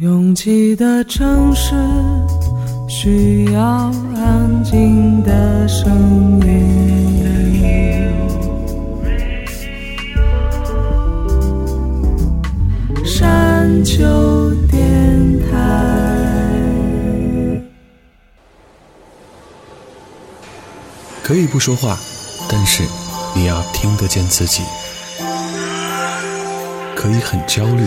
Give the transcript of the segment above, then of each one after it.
拥挤的城市需要安静的声音。山丘电台可以不说话，但是你要听得见自己。可以很焦虑。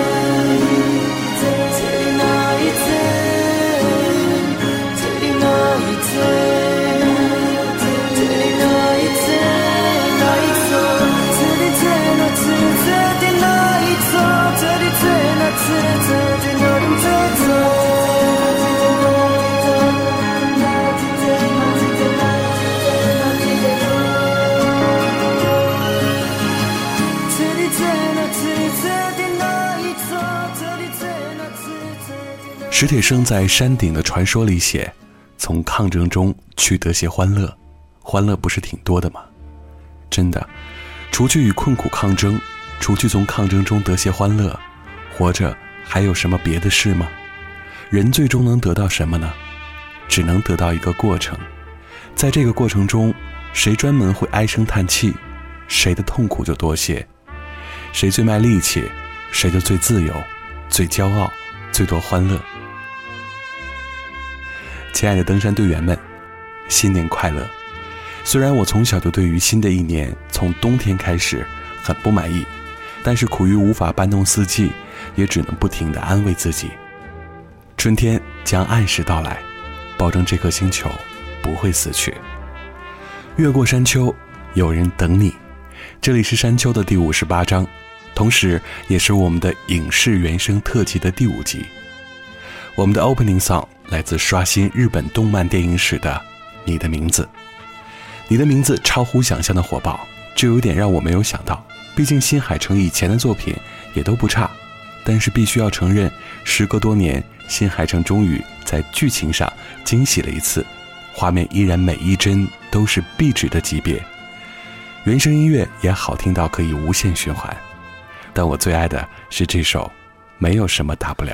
史铁生在《山顶的传说》里写：“从抗争中去得些欢乐，欢乐不是挺多的吗？真的，除去与困苦抗争，除去从抗争中得些欢乐，活着还有什么别的事吗？人最终能得到什么呢？只能得到一个过程。在这个过程中，谁专门会唉声叹气，谁的痛苦就多些；谁最卖力气，谁就最自由、最骄傲、最多欢乐。”亲爱的登山队员们，新年快乐！虽然我从小就对于新的一年从冬天开始很不满意，但是苦于无法搬动四季，也只能不停地安慰自己：春天将按时到来，保证这颗星球不会死去。越过山丘，有人等你。这里是《山丘》的第五十八章，同时也是我们的影视原声特辑的第五集。我们的 opening song。来自刷新日本动漫电影史的《你的名字》，你的名字超乎想象的火爆，这有点让我没有想到。毕竟新海诚以前的作品也都不差，但是必须要承认，时隔多年，新海诚终于在剧情上惊喜了一次，画面依然每一帧都是壁纸的级别，原声音乐也好听到可以无限循环，但我最爱的是这首《没有什么大不了》。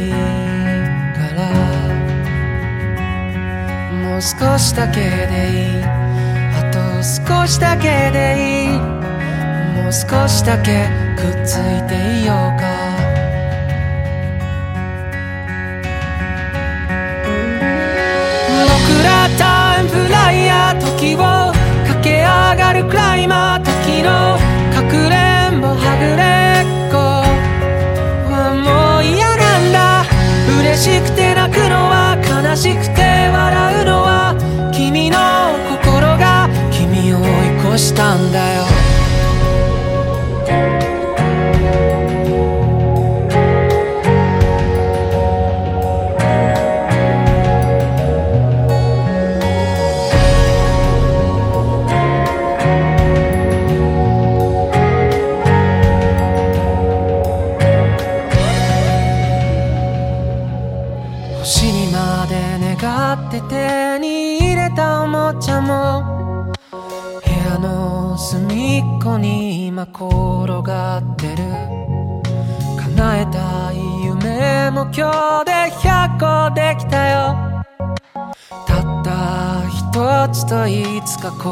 少しだけでいいあと少しだけでいいもう少しだけくっついていようか僕らタイムフライヤー時を駆け上がるクライマー時のかくれんぼはぐれっこはもう嫌なんだ嬉しく悲しくて笑うのは君の心が君を追い越したんだよ京で100個できたよたった一つといつか交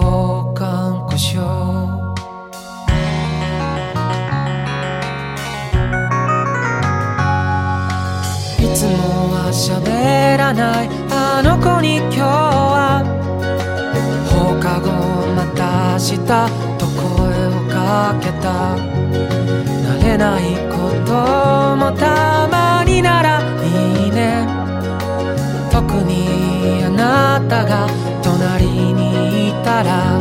換故障いつもは喋らないあの子に今日は放課後また明日と声をかけた慣れないことも大なたが隣にいたら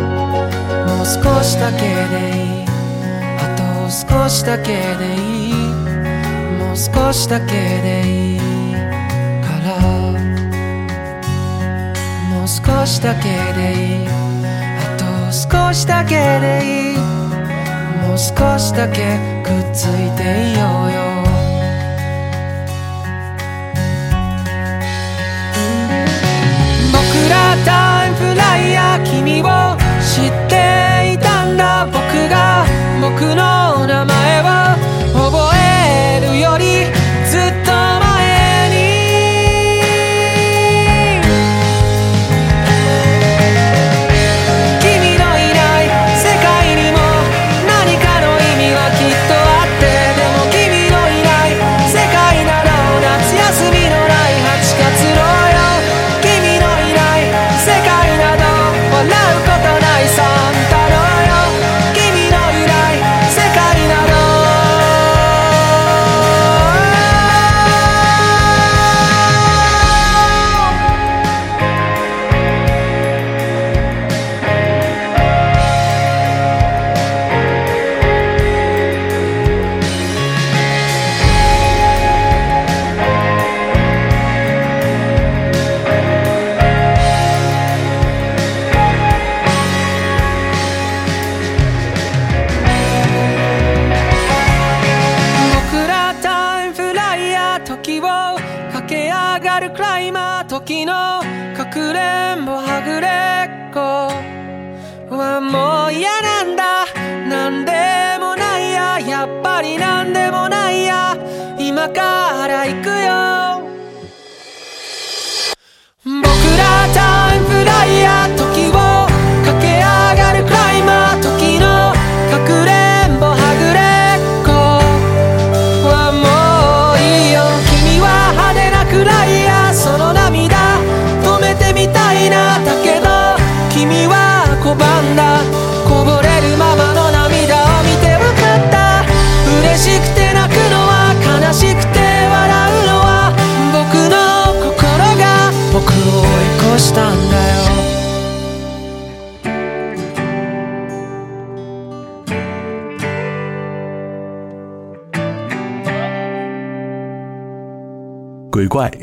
もう少しだけでいいあと少しだけでいいもう少しだけでいいからもう少しだけでいいあと少しだけでいいもう少しだけくっついていようよ言っていたんだ僕が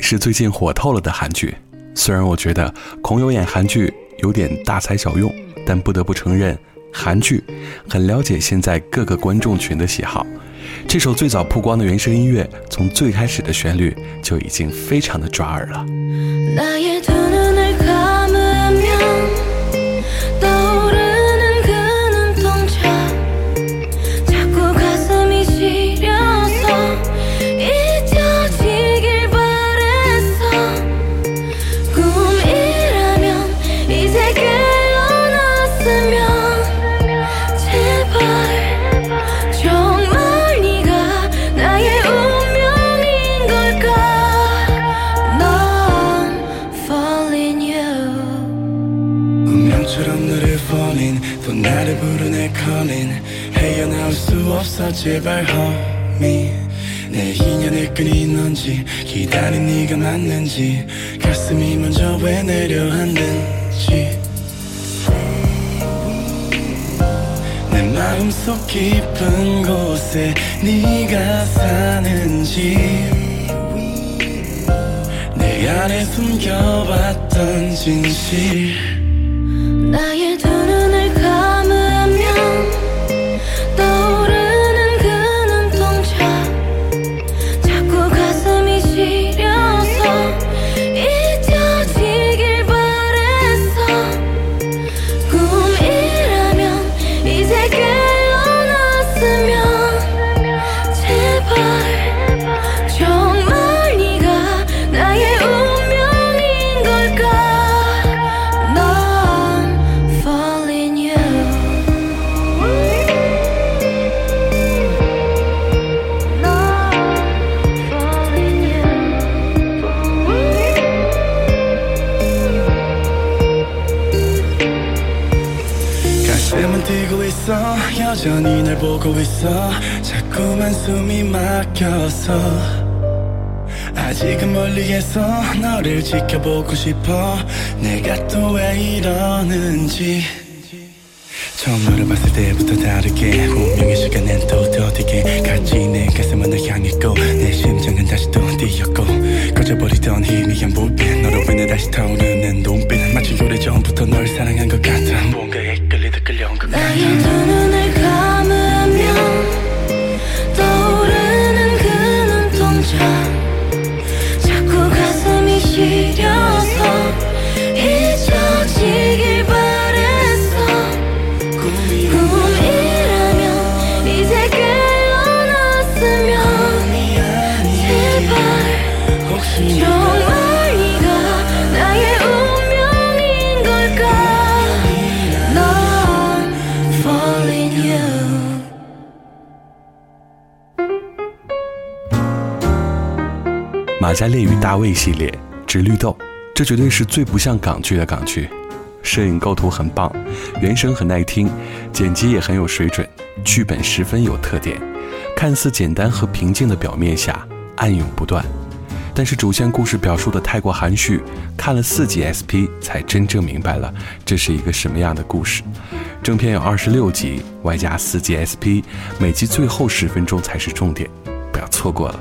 是最近火透了的韩剧，虽然我觉得孔侑演韩剧有点大材小用，但不得不承认，韩剧很了解现在各个观众群的喜好。这首最早曝光的原声音乐，从最开始的旋律就已经非常的抓耳了。 제발 허미 내 인연의 끈이 있는지 기다린 네가 맞는지 가슴이 먼저 왜 내려앉는지 내 마음속 깊은 곳에 네가 사는지 내 안에 숨겨봤던 진실 나의 여전히 날 보고 있어 자꾸만 숨이 막혀서 아직은 멀리에서 너를 지켜보고 싶어 내가 또 왜 이러는지 처음 너를 봤을 때부터 다르게 운명의 시간엔 또 더디게 같이 내 가슴은 널 향했고 내 심장은 다시 또 뛰었고 꺼져버리던 희미한 불빛 너로 인해 다시 타오르는 눈빛 마치 오래전부터 널 사랑한 것 같아 뭔가에 끌리다 끌려온 것 같아 列与大卫》系列之绿豆，这绝对是最不像港剧的港剧。摄影构图很棒，原声很耐听，剪辑也很有水准，剧本十分有特点。看似简单和平静的表面下，暗涌不断。但是主线故事表述的太过含蓄，看了四集 SP 才真正明白了这是一个什么样的故事。正片有二十六集，外加四集 SP，每集最后十分钟才是重点，不要错过了。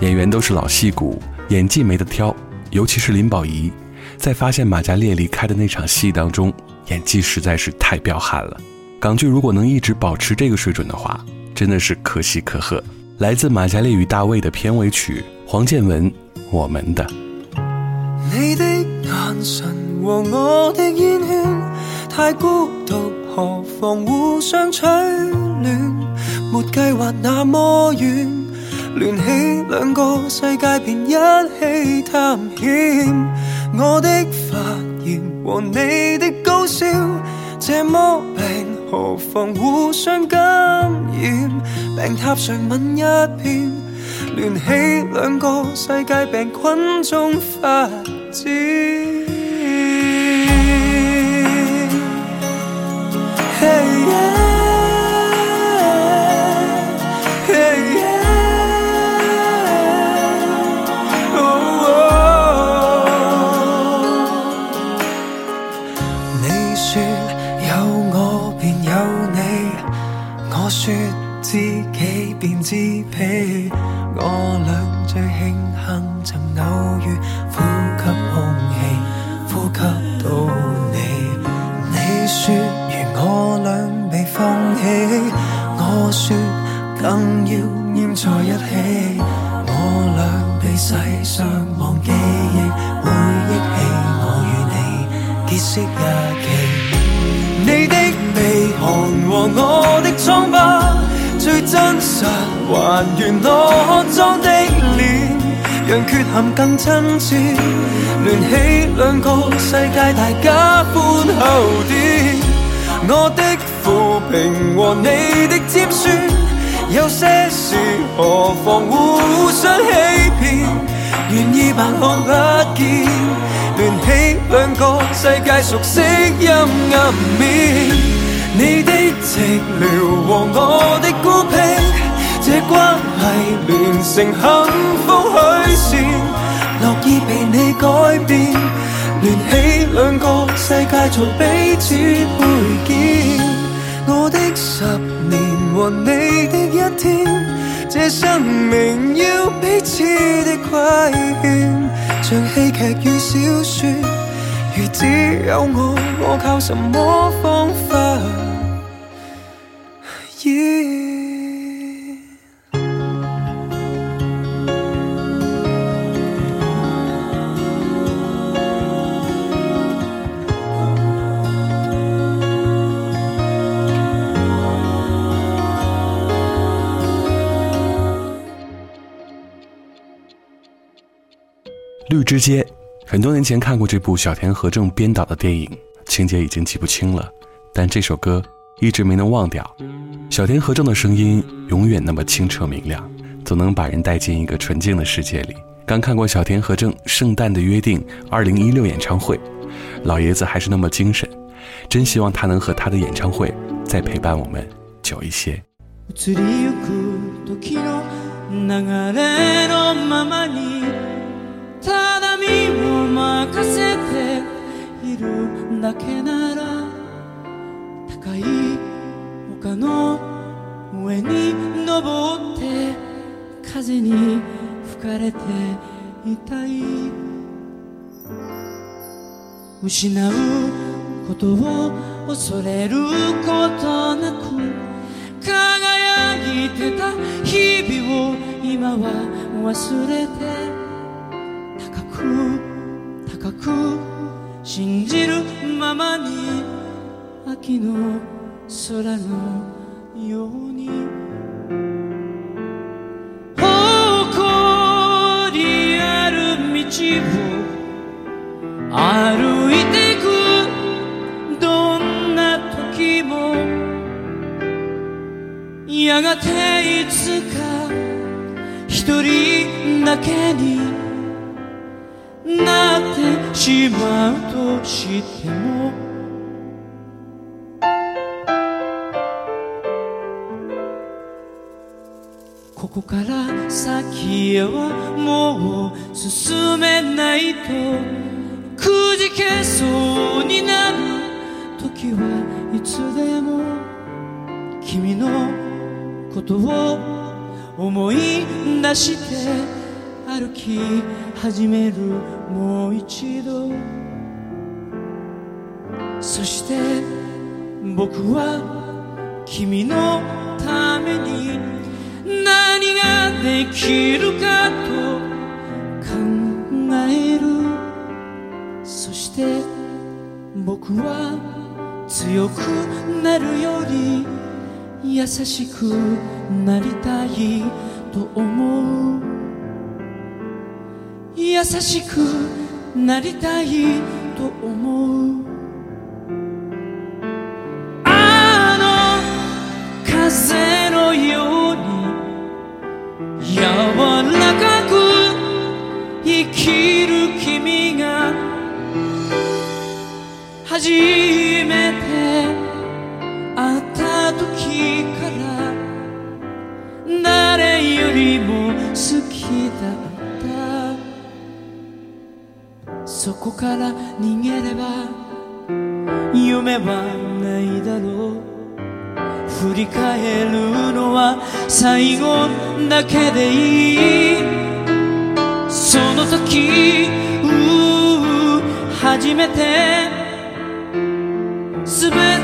演员都是老戏骨，演技没得挑，尤其是林保怡，在发现马加烈离开的那场戏当中，演技实在是太彪悍了。港剧如果能一直保持这个水准的话，真的是可喜可贺。来自《马加烈与大卫》的片尾曲，黄建文，《我们的》。你的的眼神和我圈，太孤何互相取暖？那联起两个世界，便一起探险。我的发热和你的高烧这么病，何妨互相感染？病榻上吻一遍，联起两个世界，病菌中发展。和我的苍疤，最真实，还原我装的脸，让缺陷更亲切。联起两个世界，大家欢厚点。我的抚平和你的尖酸，有些事何妨互相欺骗，愿意扮看不见。联起两个世界，熟悉阴暗面。你的寂寥和我的孤僻，这关系连成幸福曲线，乐意被你改变，联起两个世界做彼此配件。我的十年和你的一天，这生命要彼此的亏欠，像戏剧与小说。如只有我，我靠什么方法？绿之街，很多年前看过这部小田和正编导的电影，情节已经记不清了，但这首歌一直没能忘掉。小田和正的声音永远那么清澈明亮，总能把人带进一个纯净的世界里。刚看过小田和正《圣诞的约定》2016演唱会，老爷子还是那么精神，真希望他能和他的演唱会再陪伴我们久一些。丘の上に登って風に吹かれていたい失うことを恐れることなく輝いてた日々を今は忘れて高く高く信じるままに秋の空のように誇りある道を歩いてくどんな時もやがていつか一人だけになってしまうとしてもここから先へはもう進めないとくじけそうになる時はいつでも君のことを思い出して歩き始めるもう一度そして僕は君のためにができるかと考えるそして僕は強くなるより優しくなりたいと思う優しくなりたいと思うから逃げれば夢はないだろう振り返るのは最後だけでいいその時初めて全て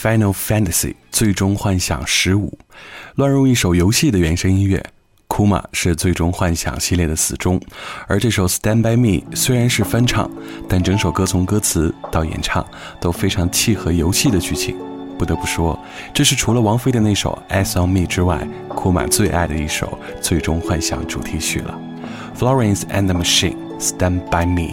Final Fantasy 最终幻想十五，乱入一首游戏的原声音乐。库 a 是最终幻想系列的死忠，而这首《Stand By Me》虽然是翻唱，但整首歌从歌词到演唱都非常契合游戏的剧情。不得不说，这是除了王菲的那首《As On Me》之外，库 a 最爱的一首最终幻想主题曲了。Florence and the Machine，《Stand By Me》。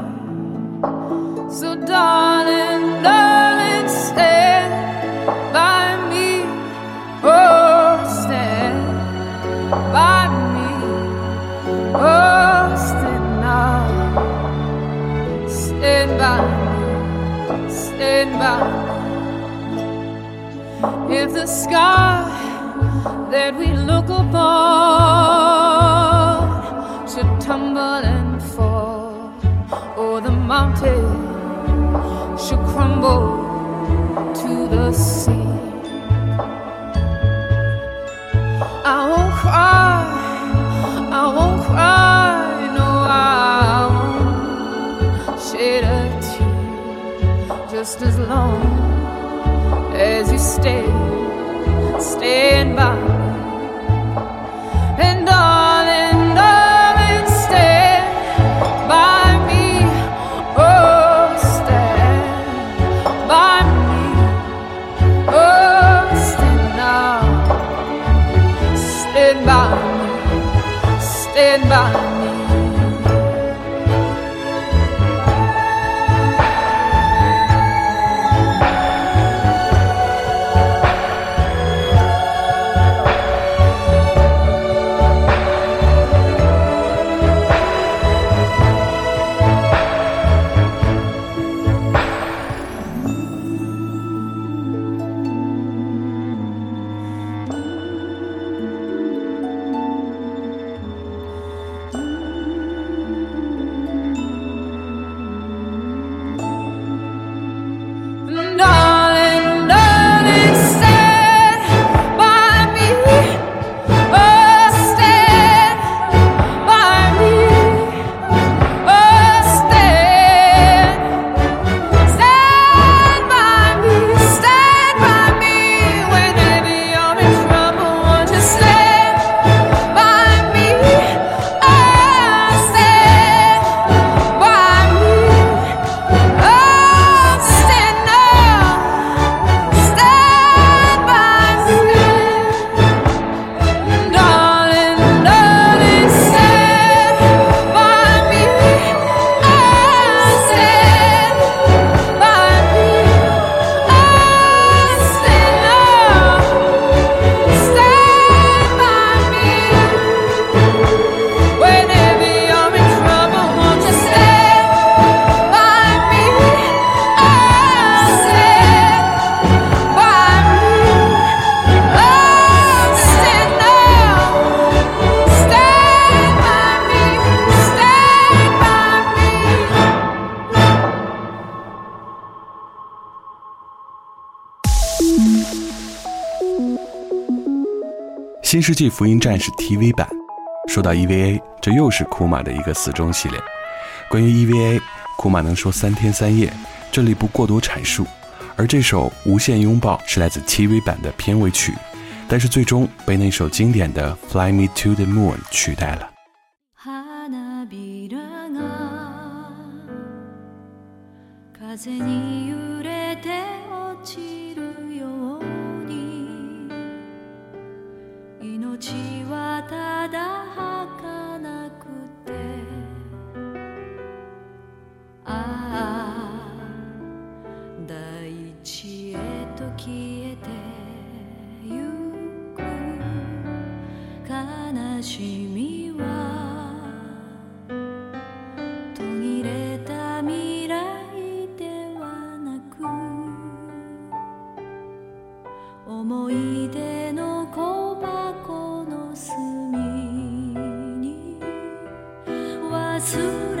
So, darling, darling, stand by me. Oh, stand by me. Oh, stand now. Stand by me. Stand by me. If the sky that we look upon should tumble and fall, or oh, the mountain should crumble to the sea. I won't cry, I won't cry, no, I won't shed a tear. Just as long as you stay, stand by.《世纪福音战士》TV 版，说到 EVA，这又是库玛的一个死忠系列。关于 EVA，库玛能说三天三夜，这里不过多阐述。而这首《无限拥抱》是来自 TV 版的片尾曲，但是最终被那首经典的《Fly Me to the Moon》取代了。ちはただかなくてああ大地へと消えてゆく悲しみは途切れた未来ではなく思い出突然。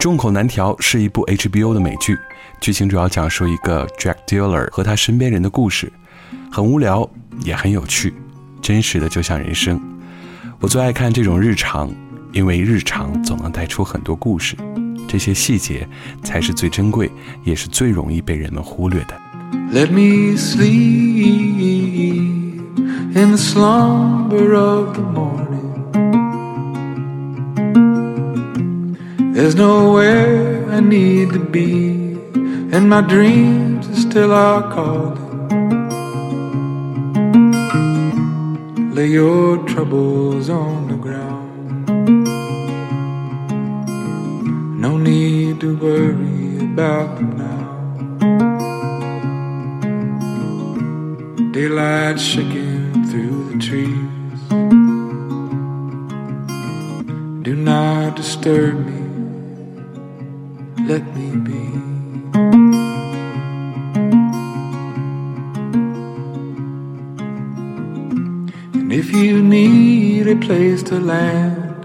《众口难调》是一部 HBO 的美剧，剧情主要讲述一个 drug dealer 和他身边人的故事，很无聊也很有趣，真实的就像人生。我最爱看这种日常，因为日常总能带出很多故事，这些细节才是最珍贵，也是最容易被人们忽略的。Let sleep me the slumber the morning. in of There's nowhere I need to be, and my dreams are still our calling. Lay your troubles on the ground. No need to worry about them now. Daylight shaking through the trees. Do not disturb me let me be. And if you need a place to land,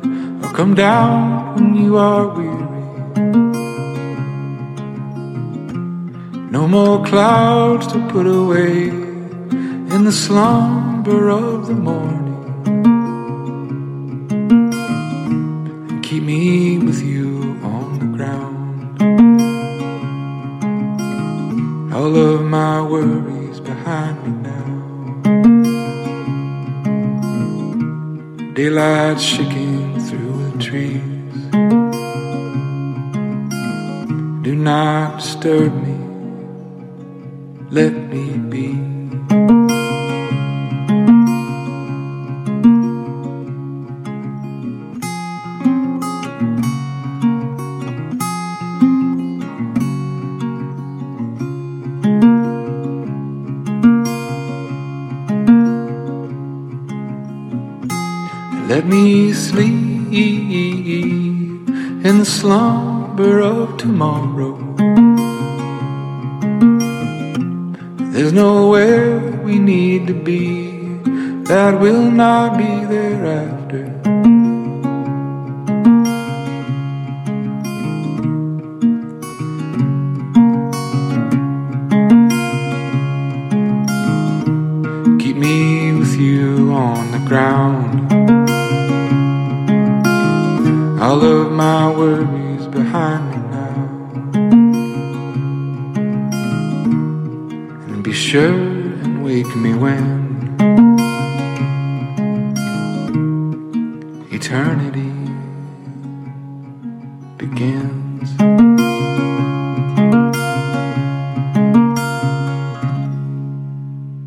I'll come down when you are weary. No more clouds to put away in the slumber of the morning. much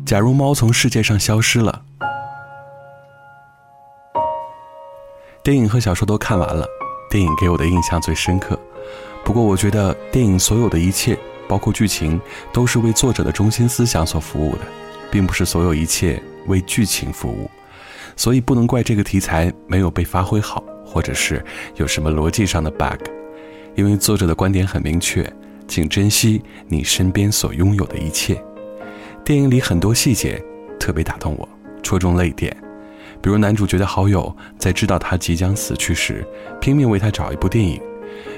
假如猫从世界上消失了，电影和小说都看完了。电影给我的印象最深刻，不过我觉得电影所有的一切，包括剧情，都是为作者的中心思想所服务的，并不是所有一切为剧情服务，所以不能怪这个题材没有被发挥好，或者是有什么逻辑上的 bug，因为作者的观点很明确，请珍惜你身边所拥有的一切。电影里很多细节特别打动我，戳中泪点。比如男主角的好友在知道他即将死去时，拼命为他找一部电影；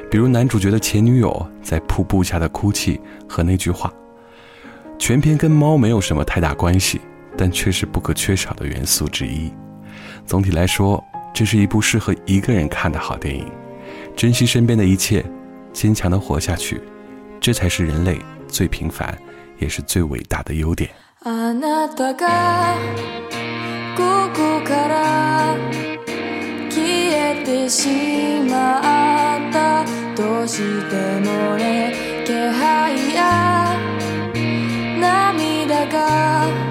比如男主角的前女友在瀑布下的哭泣和那句话，全片跟猫没有什么太大关系，但却是不可缺少的元素之一。总体来说，这是一部适合一个人看的好电影。珍惜身边的一切，坚强地活下去，这才是人类最平凡，也是最伟大的优点。ここから消えてしまったどうしてもね気配や涙が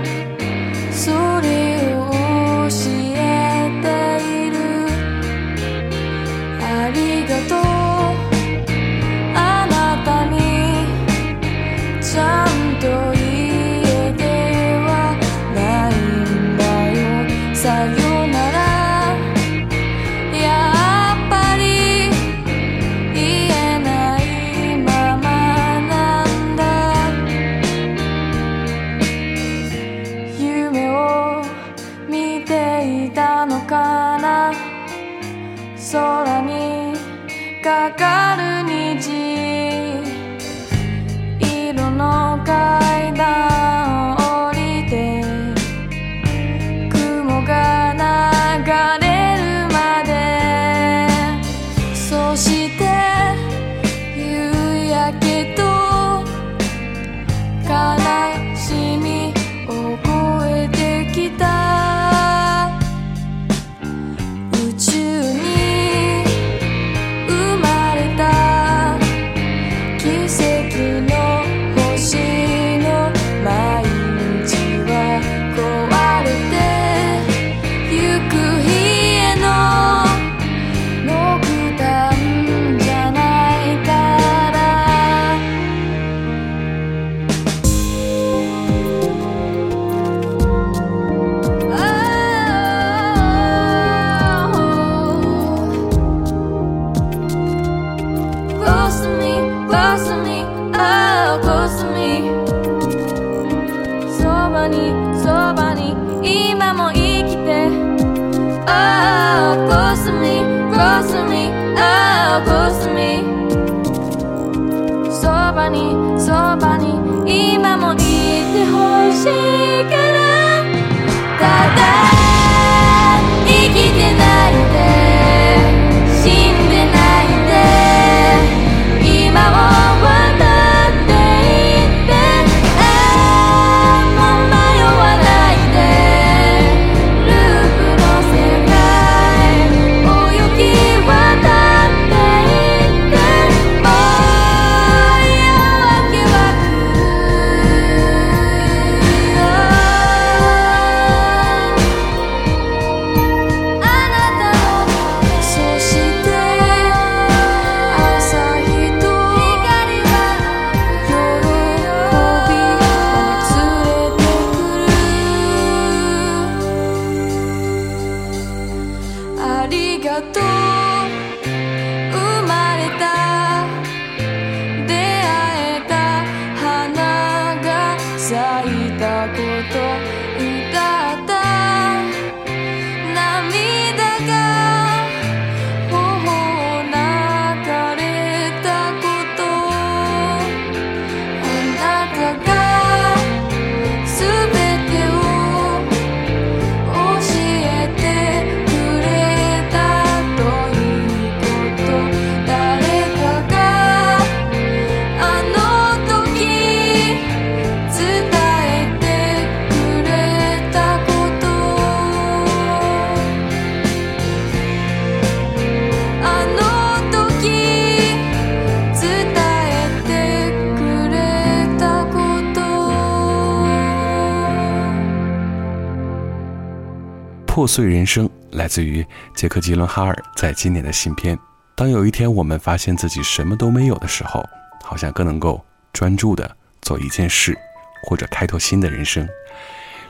所以，人生来自于杰克·吉伦哈尔在今年的新片。当有一天我们发现自己什么都没有的时候，好像更能够专注的做一件事，或者开拓新的人生。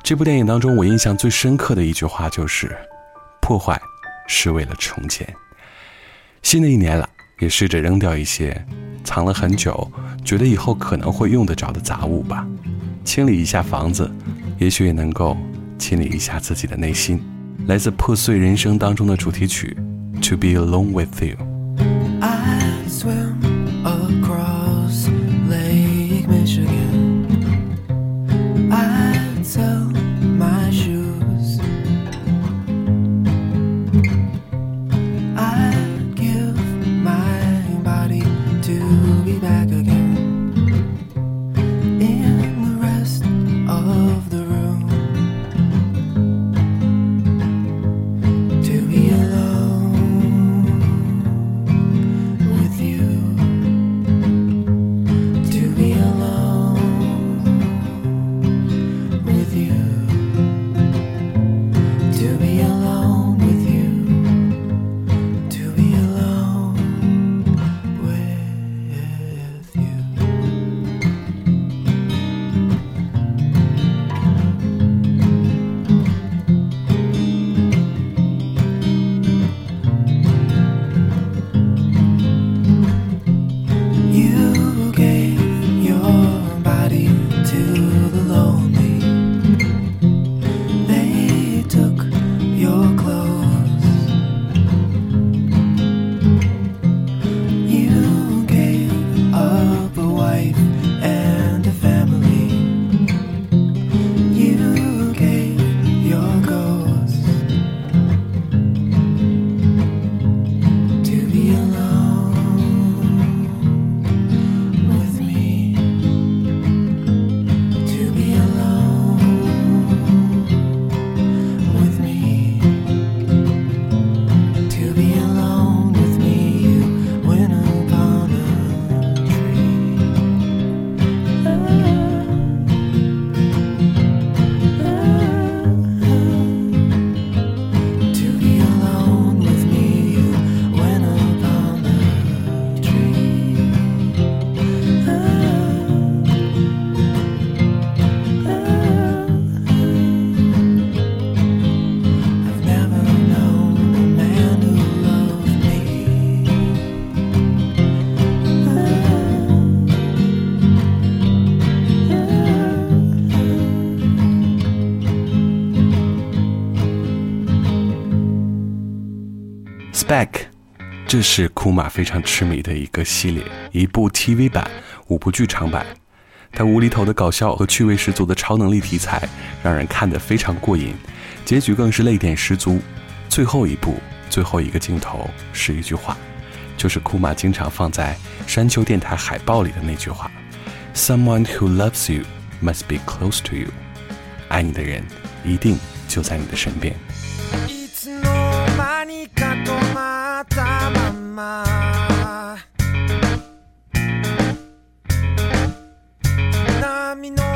这部电影当中，我印象最深刻的一句话就是：“破坏是为了重建。”新的一年了，也试着扔掉一些藏了很久、觉得以后可能会用得着的杂物吧。清理一下房子，也许也能够清理一下自己的内心。来自破碎人生当中的主题曲，《To Be Alone With You》。Back，这是库玛非常痴迷的一个系列，一部 TV 版，五部剧场版。它无厘头的搞笑和趣味十足的超能力题材，让人看得非常过瘾，结局更是泪点十足。最后一部最后一个镜头是一句话，就是库玛经常放在山丘电台海报里的那句话：Someone who loves you must be close to you，爱你的人一定就在你的身边。ったまま波の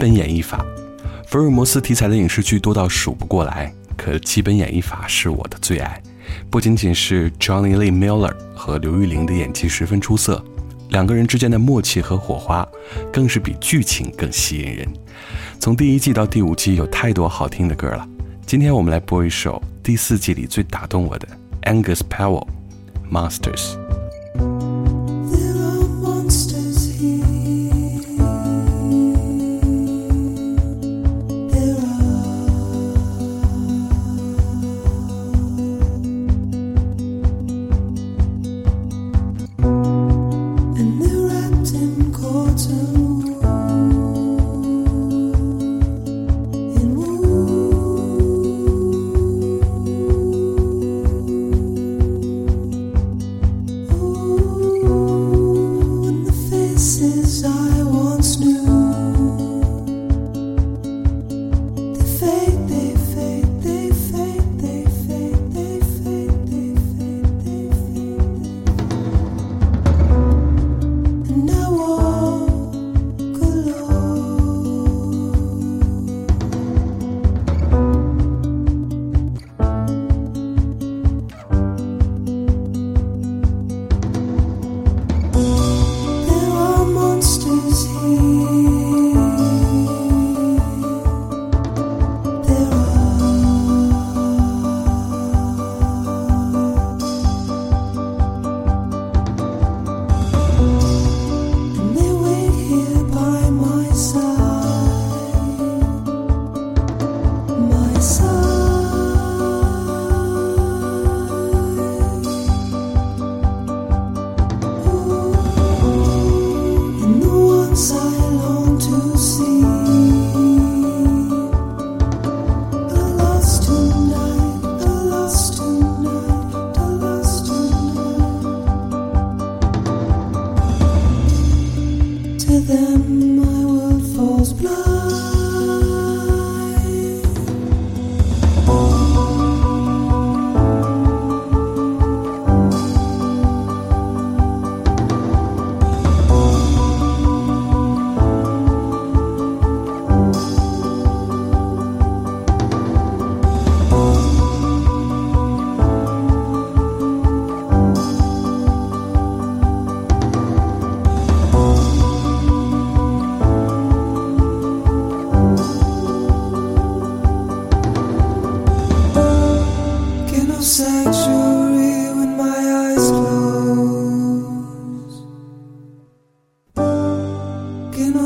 本演绎法，福尔摩斯题材的影视剧多到数不过来，可基本演绎法是我的最爱。不仅仅是 Johnny Lee Miller 和刘玉玲的演技十分出色，两个人之间的默契和火花，更是比剧情更吸引人。从第一季到第五季，有太多好听的歌了。今天我们来播一首第四季里最打动我的 Angus Powell，Monsters。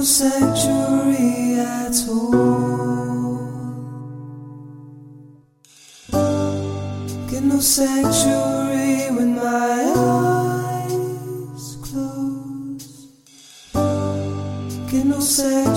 sanctuary at home. Get no sanctuary when my eyes close. Get no sanctuary.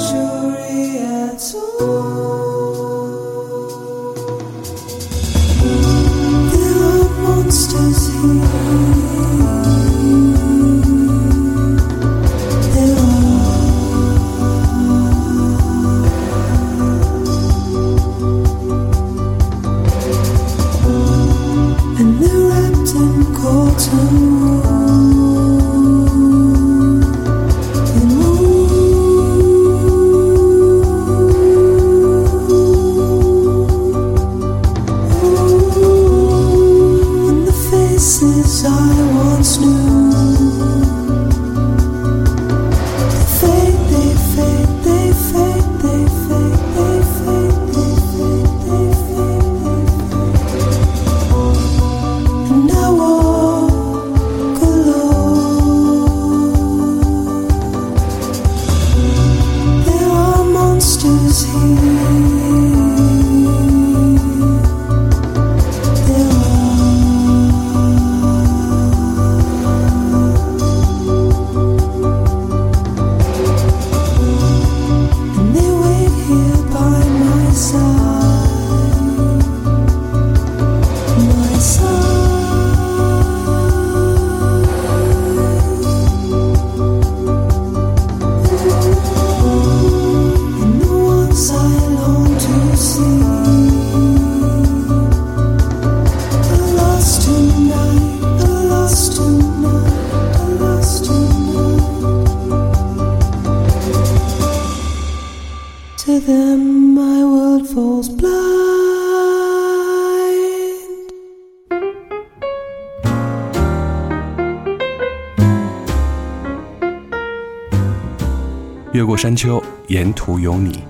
越过山丘，沿途有你。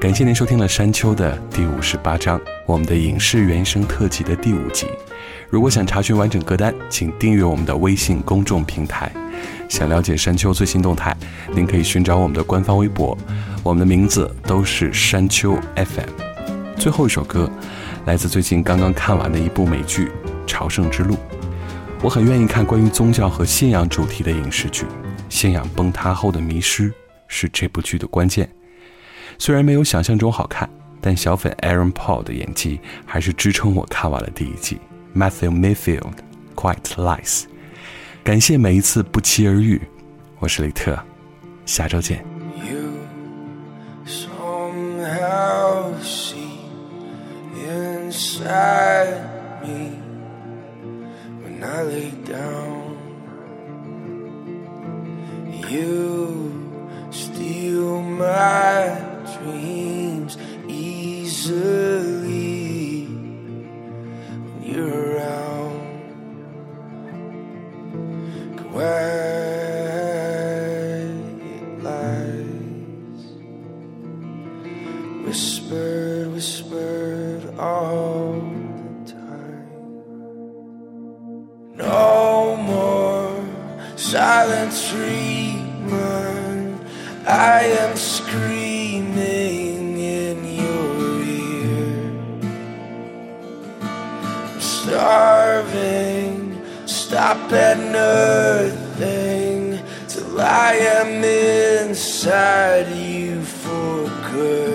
感谢您收听了《山丘》的第五十八章，我们的影视原声特辑的第五集。如果想查询完整歌单，请订阅我们的微信公众平台。想了解《山丘》最新动态，您可以寻找我们的官方微博。我们的名字都是山丘 FM。最后一首歌来自最近刚刚看完的一部美剧《朝圣之路》。我很愿意看关于宗教和信仰主题的影视剧，信仰崩塌后的迷失。是这部剧的关键，虽然没有想象中好看，但小粉 Aaron Paul 的演技还是支撑我看完了第一季。Matthew Mayfield quite lies，感谢每一次不期而遇，我是李特，下周见。You somehow see inside me when I lay down. You. steal my dreams easily when you're around. Quiet lies whispered, whispered all the time. No more silent treatment. I am screaming in your ear. I'm starving, stop at nothing till I am inside you for good.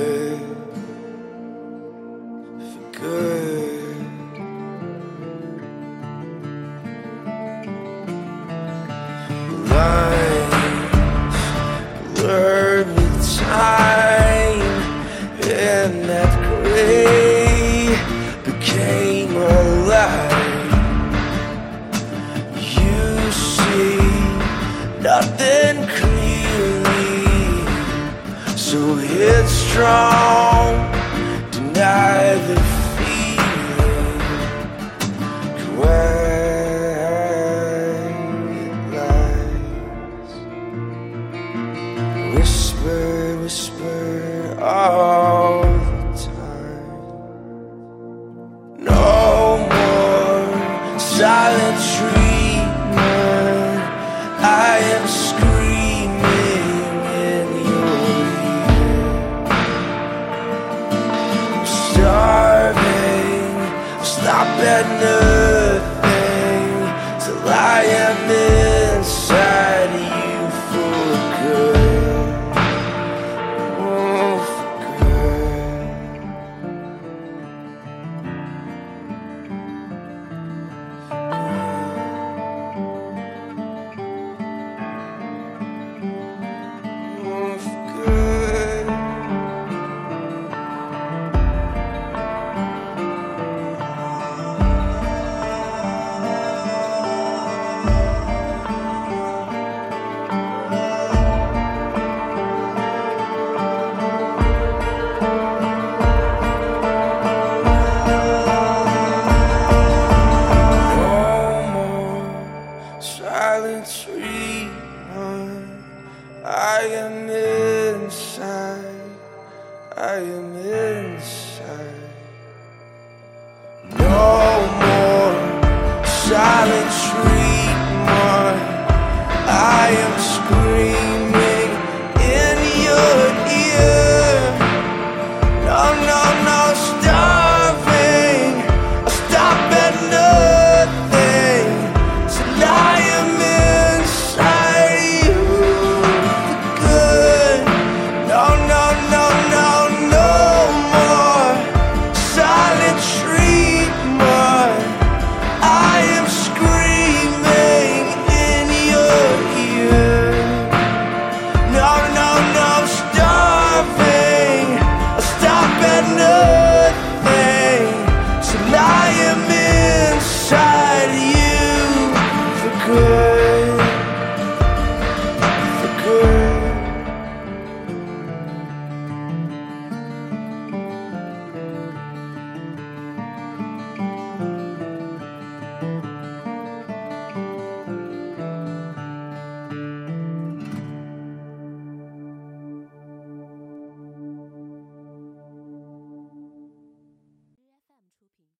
strong.